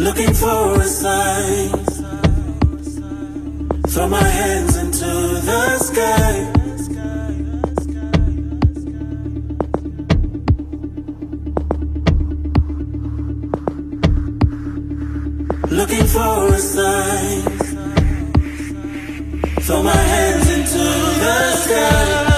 Looking for a sign. Throw my hands into the sky. Looking for a sign. Throw my hands into the sky.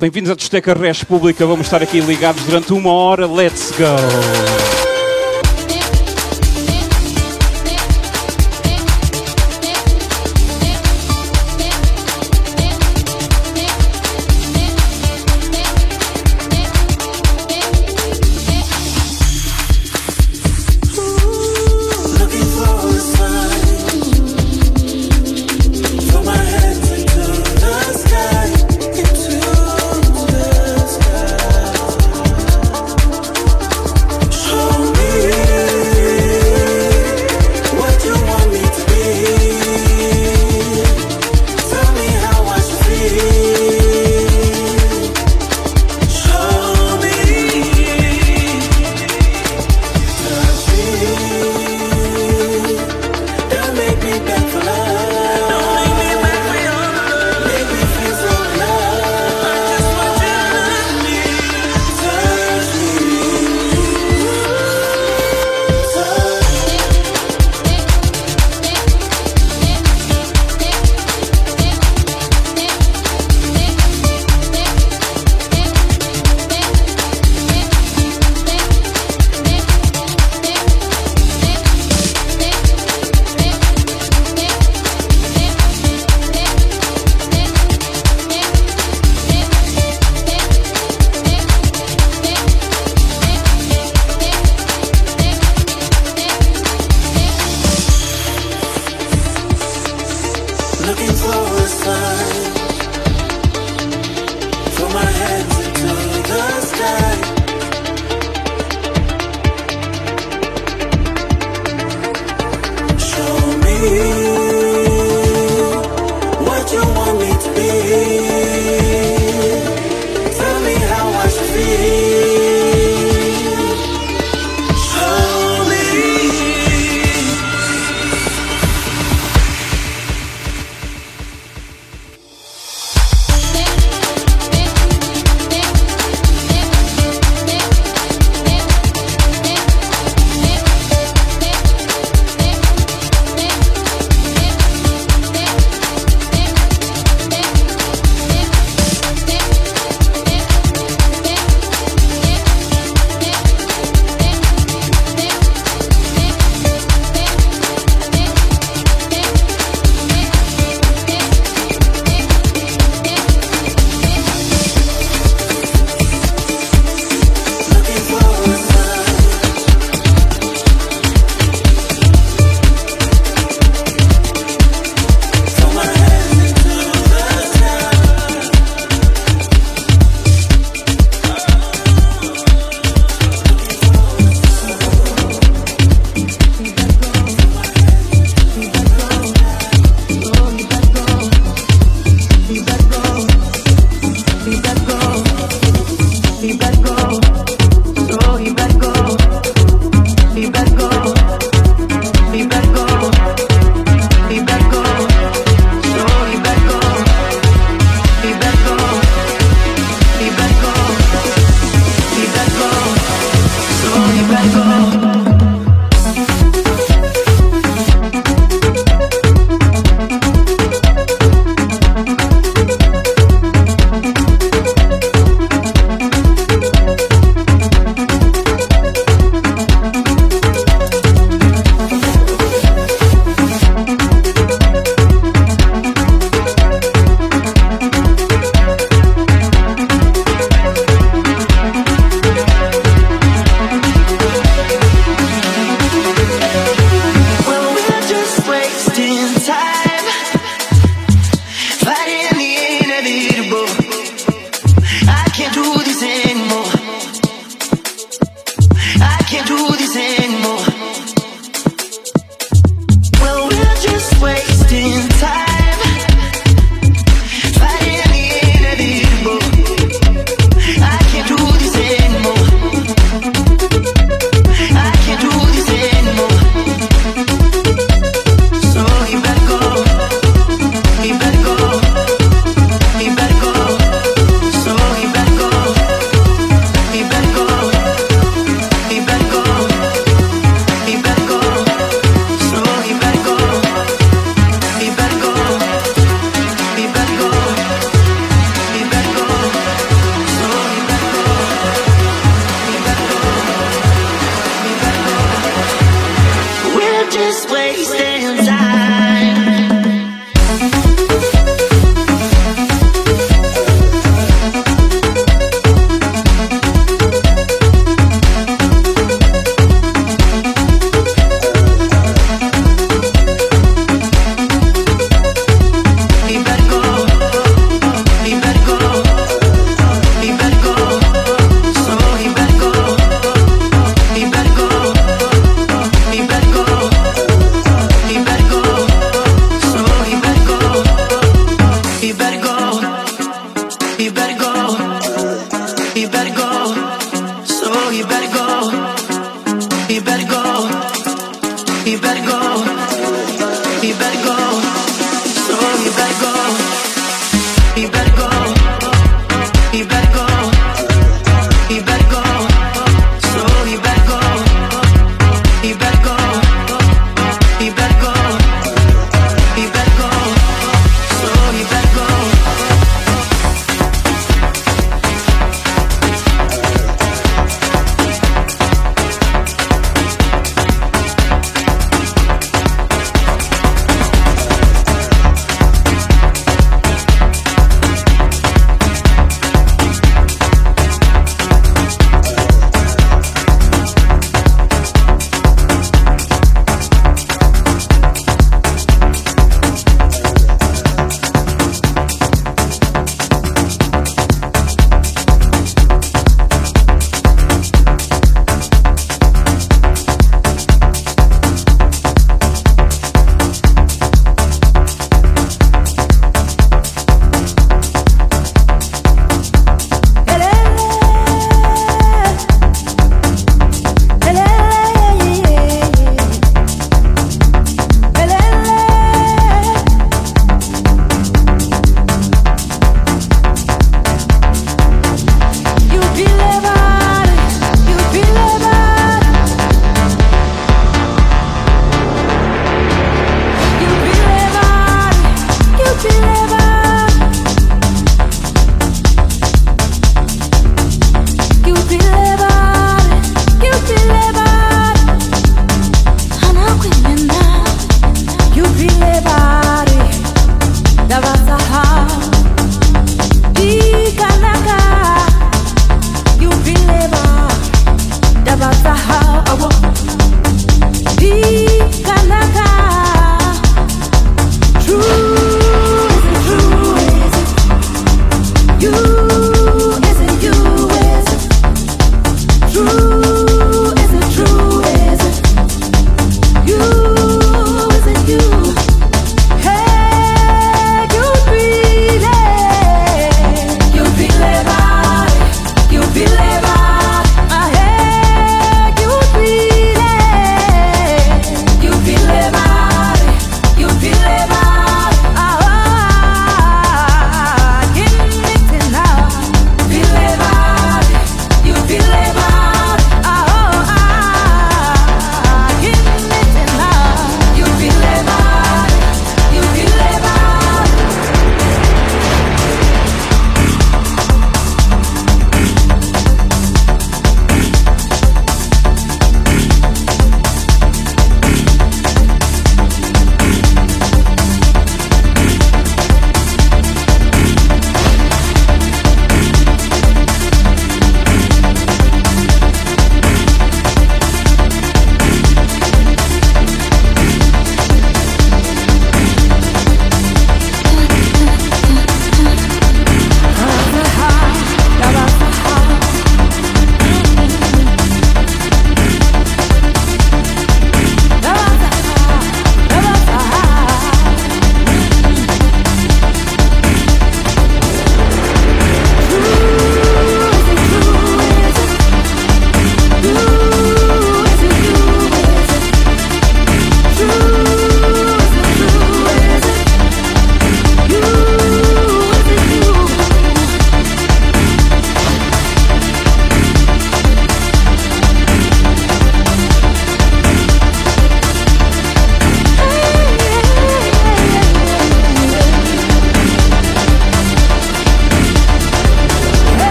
Bem-vindos à Discoteca Res Pública. Vamos estar aqui ligados durante uma hora. Let's go!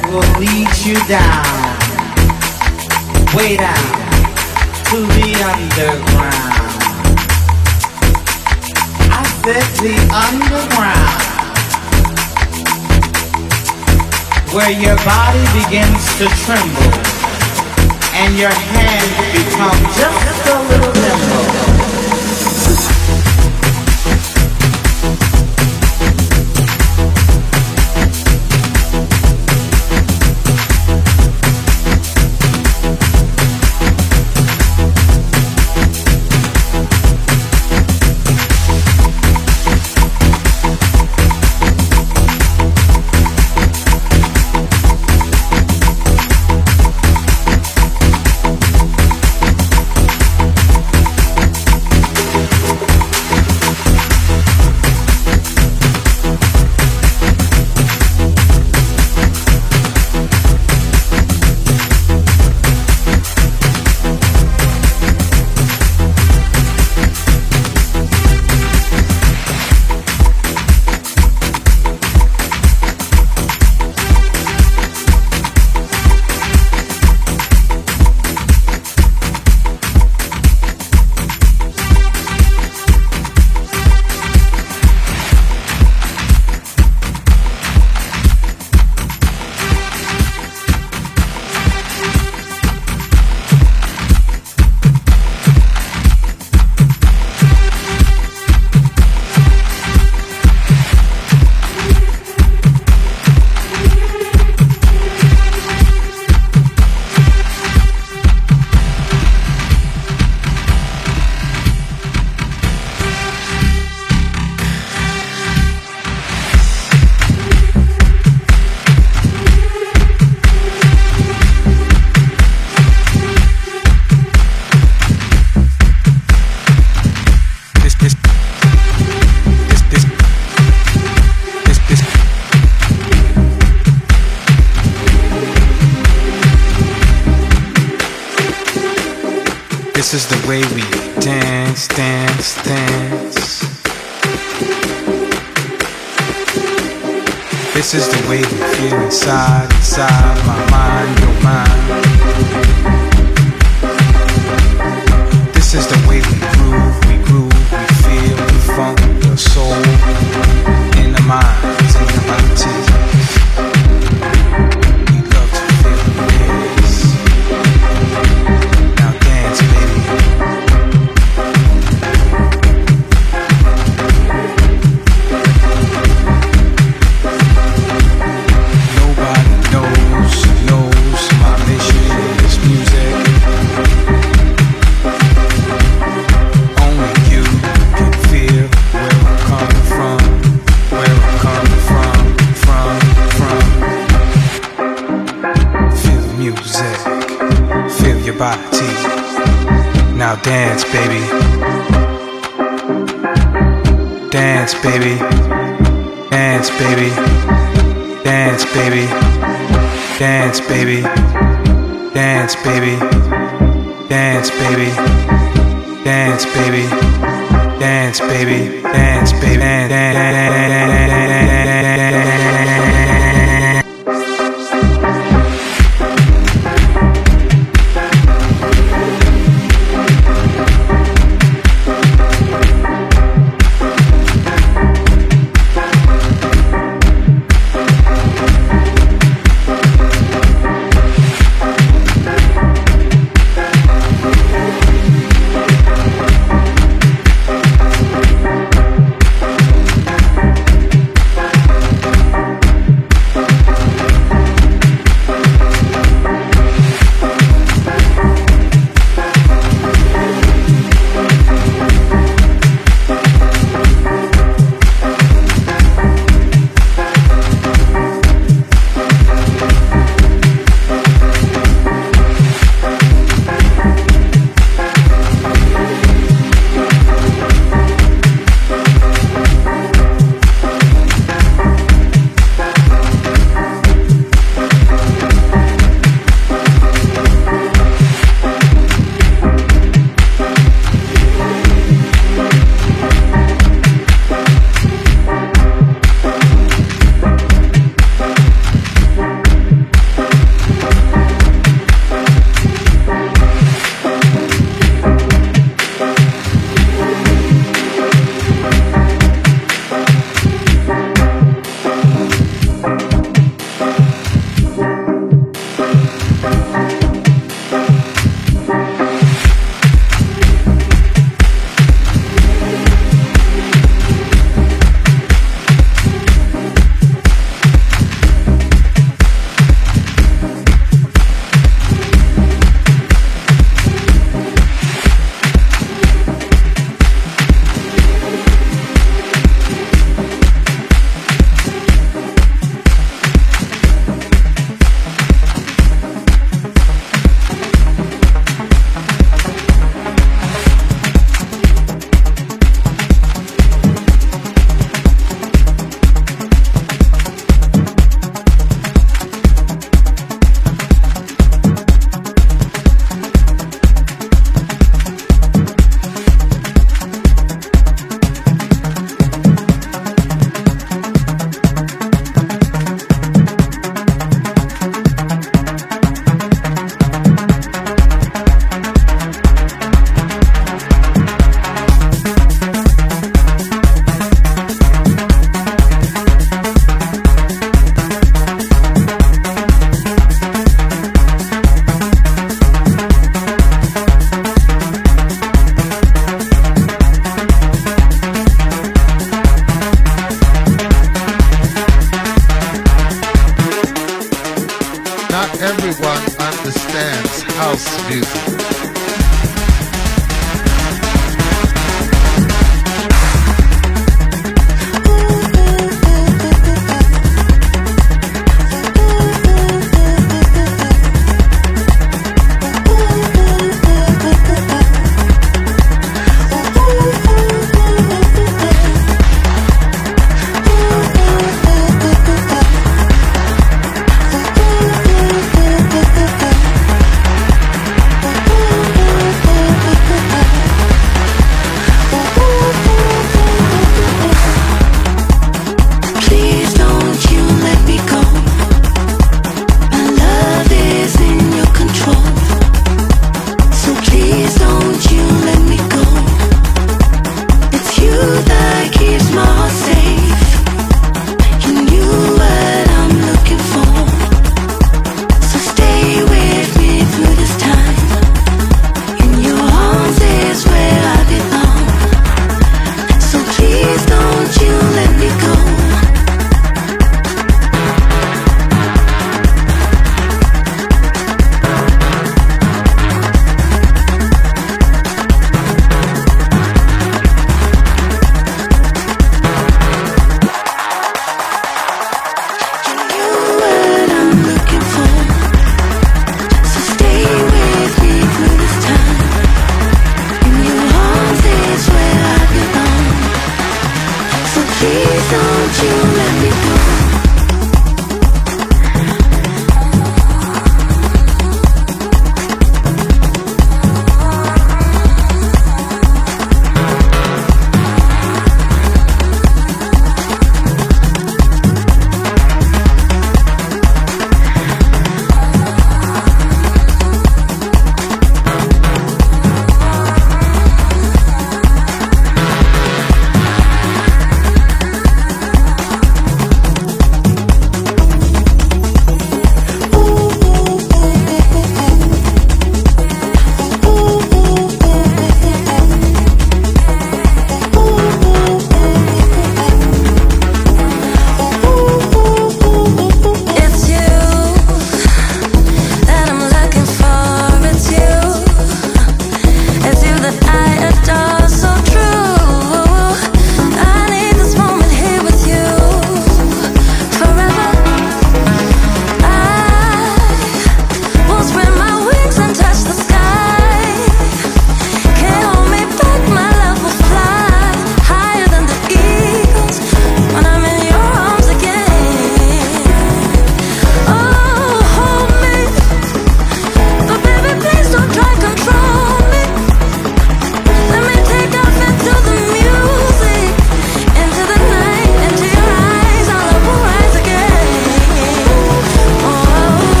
That will lead you down, way down to the underground. I said the underground. where your body begins to tremble and your hands become just a little This is the way we dance, dance, dance. This is the way we feel inside, inside my mind, your mind. This is the way we groove, we groove, we feel the funk, the soul in the minds, in the bodies. Now dance, baby. Dance, baby. Dance, baby. Dance, baby. Dance, baby. Dance, baby. Dance, baby. Dance, baby. Dance, baby. Dance, baby. Dance, dance.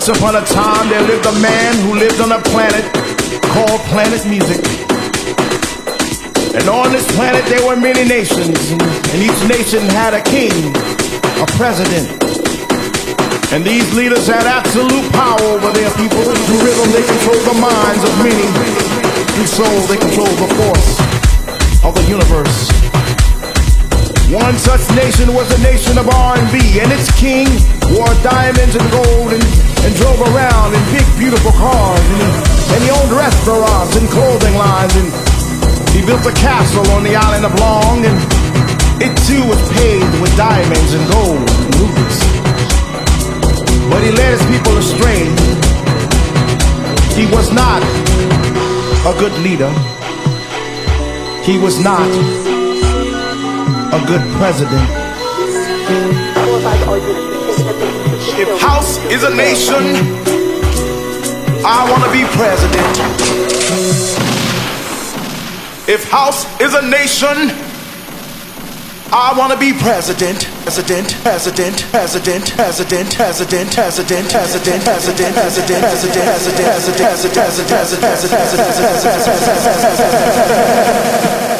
Once upon a time there lived a man who lived on a planet called Planet Music. And on this planet there were many nations, and each nation had a king, a president. And these leaders had absolute power over their people. Through rhythm they control the minds of many. Through soul they control the force of the universe. One such nation was the nation of R&B, and its king wore diamonds and gold and, and drove around in big, beautiful cars. And he, and he owned restaurants and clothing lines, and he built a castle on the island of Long, and it too was paved with diamonds and gold and rubies. But he led his people astray. He was not a good leader. He was not a good president. If house is a nation, I want to be president. If house is a nation, I want to be president. President, president, president, president, president, president, president, president, president, president, president, president, president, president, president. Better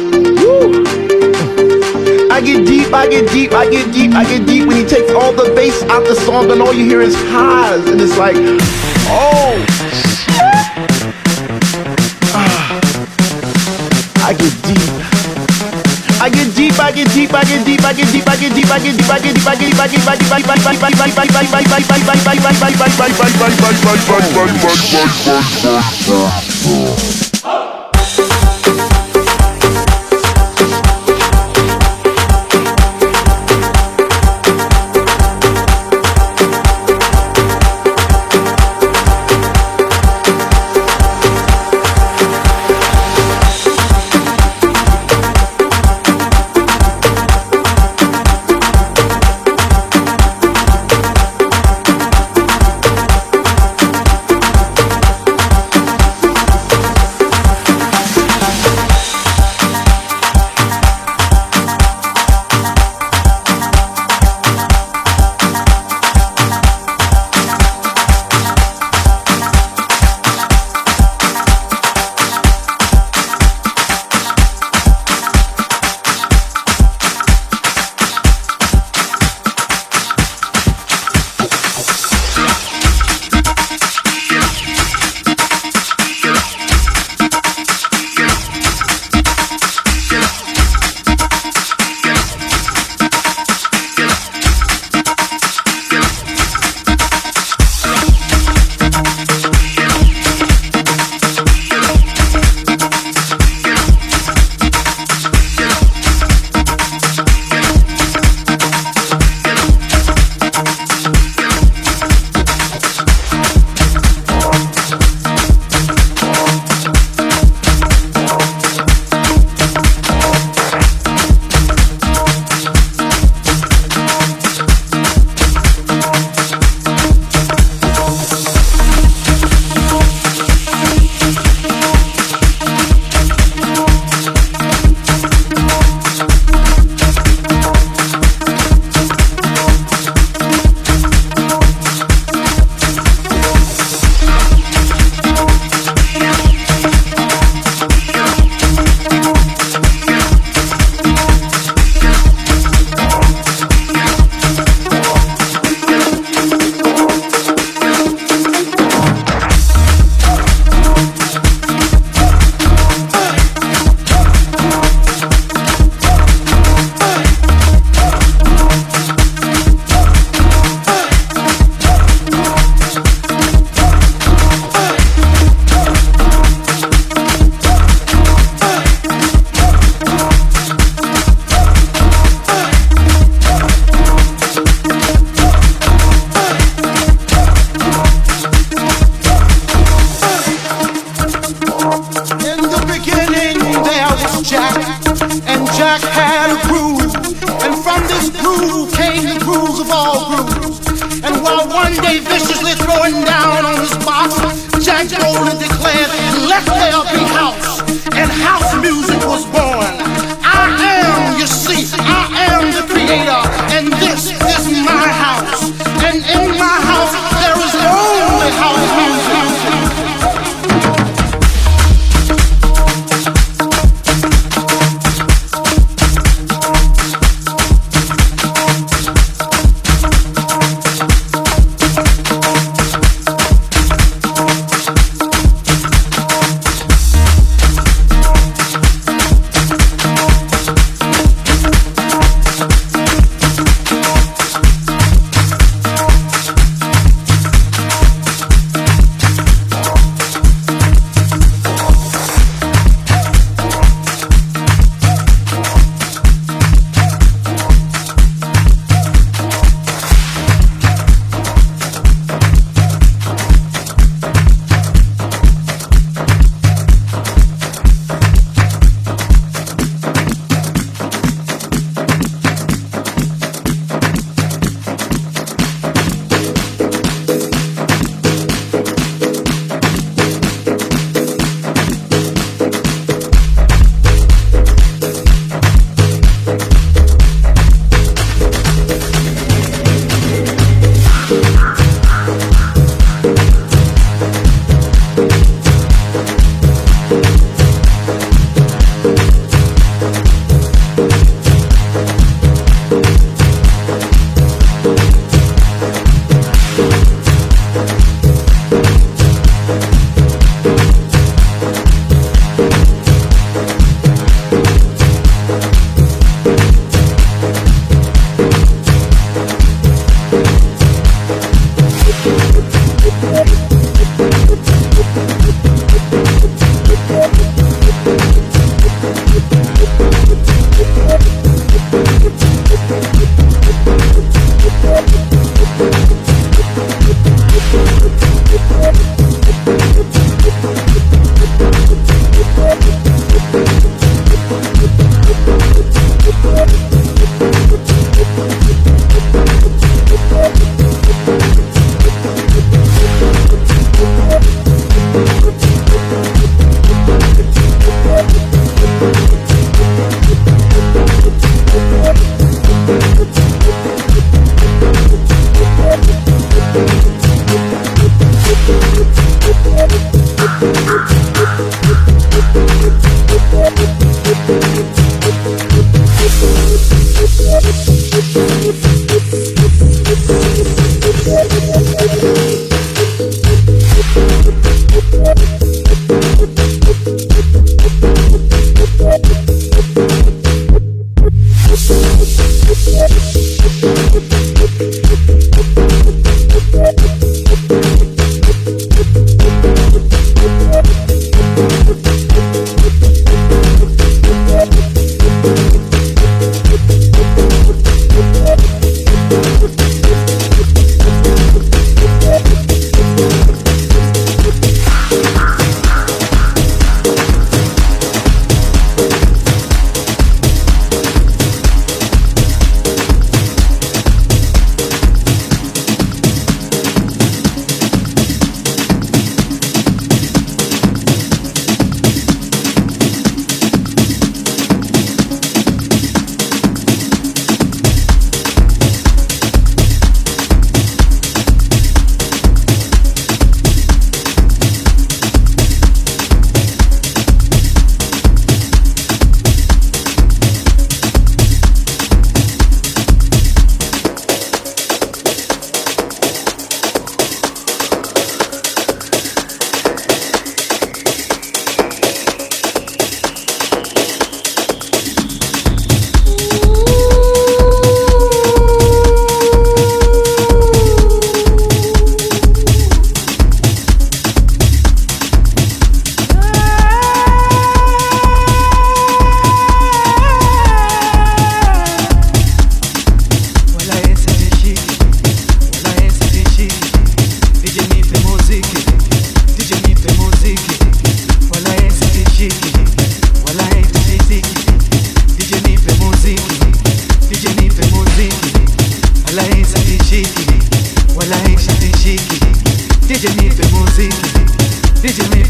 I get deep, I get deep, I get deep, I get deep when he takes all the bass out the song and all you hear is highs. And it's like, oh, shit. Ah. I get deep. I get deep, I get deep, I get deep, I get deep, I get deep, I get deep, I get deep, I get deep, I get deep, I get deep, I get deep, I get deep, I get deep, I get deep, I In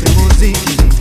Ooh.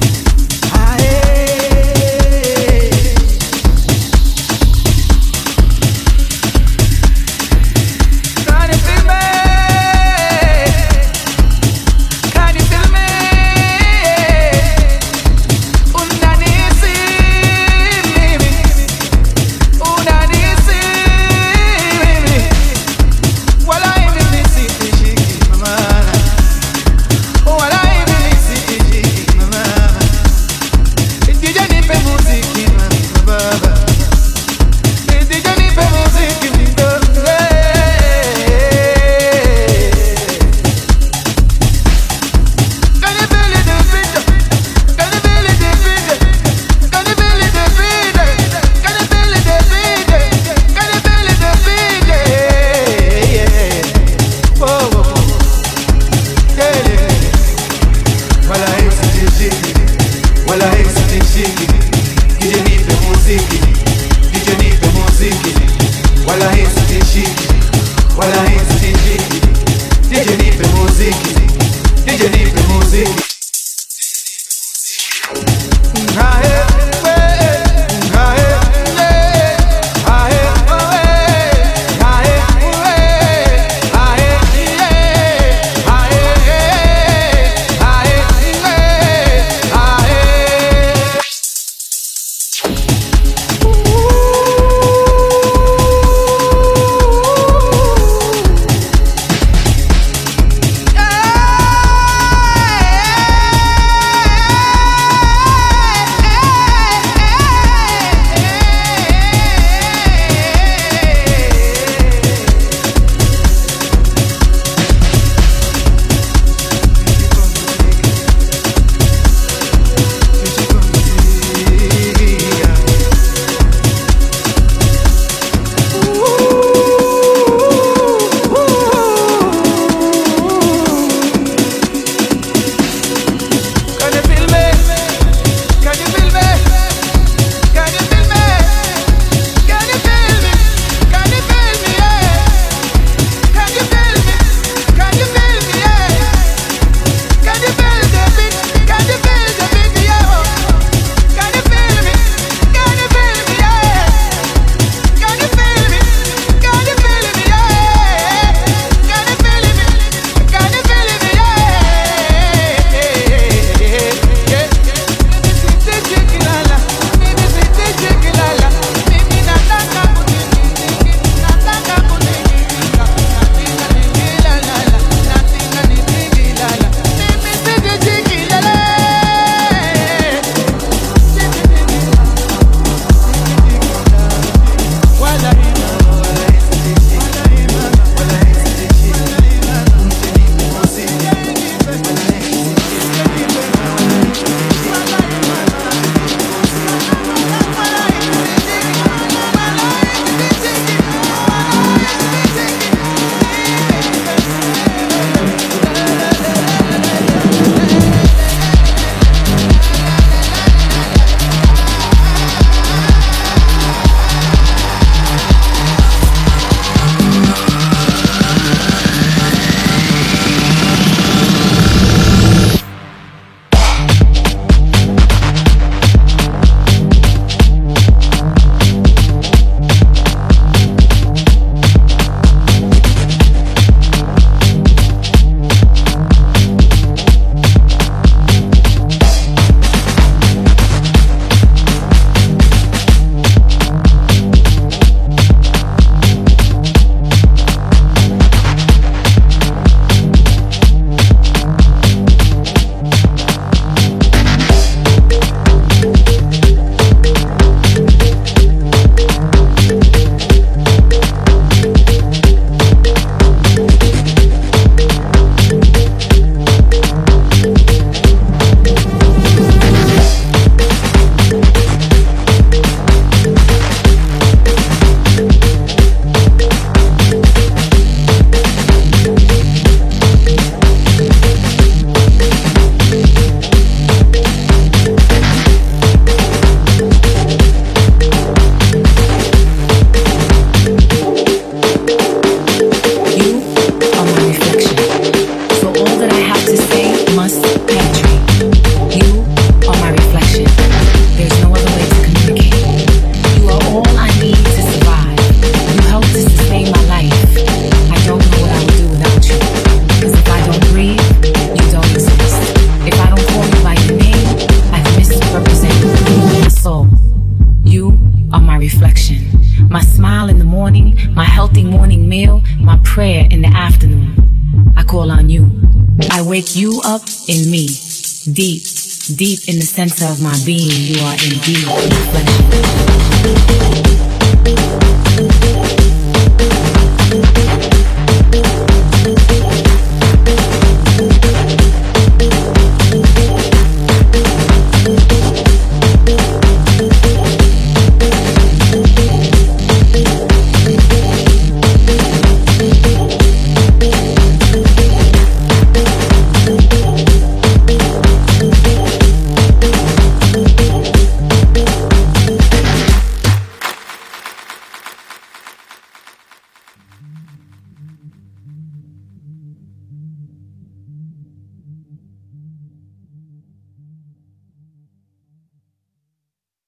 In the center of my being, you are indeed.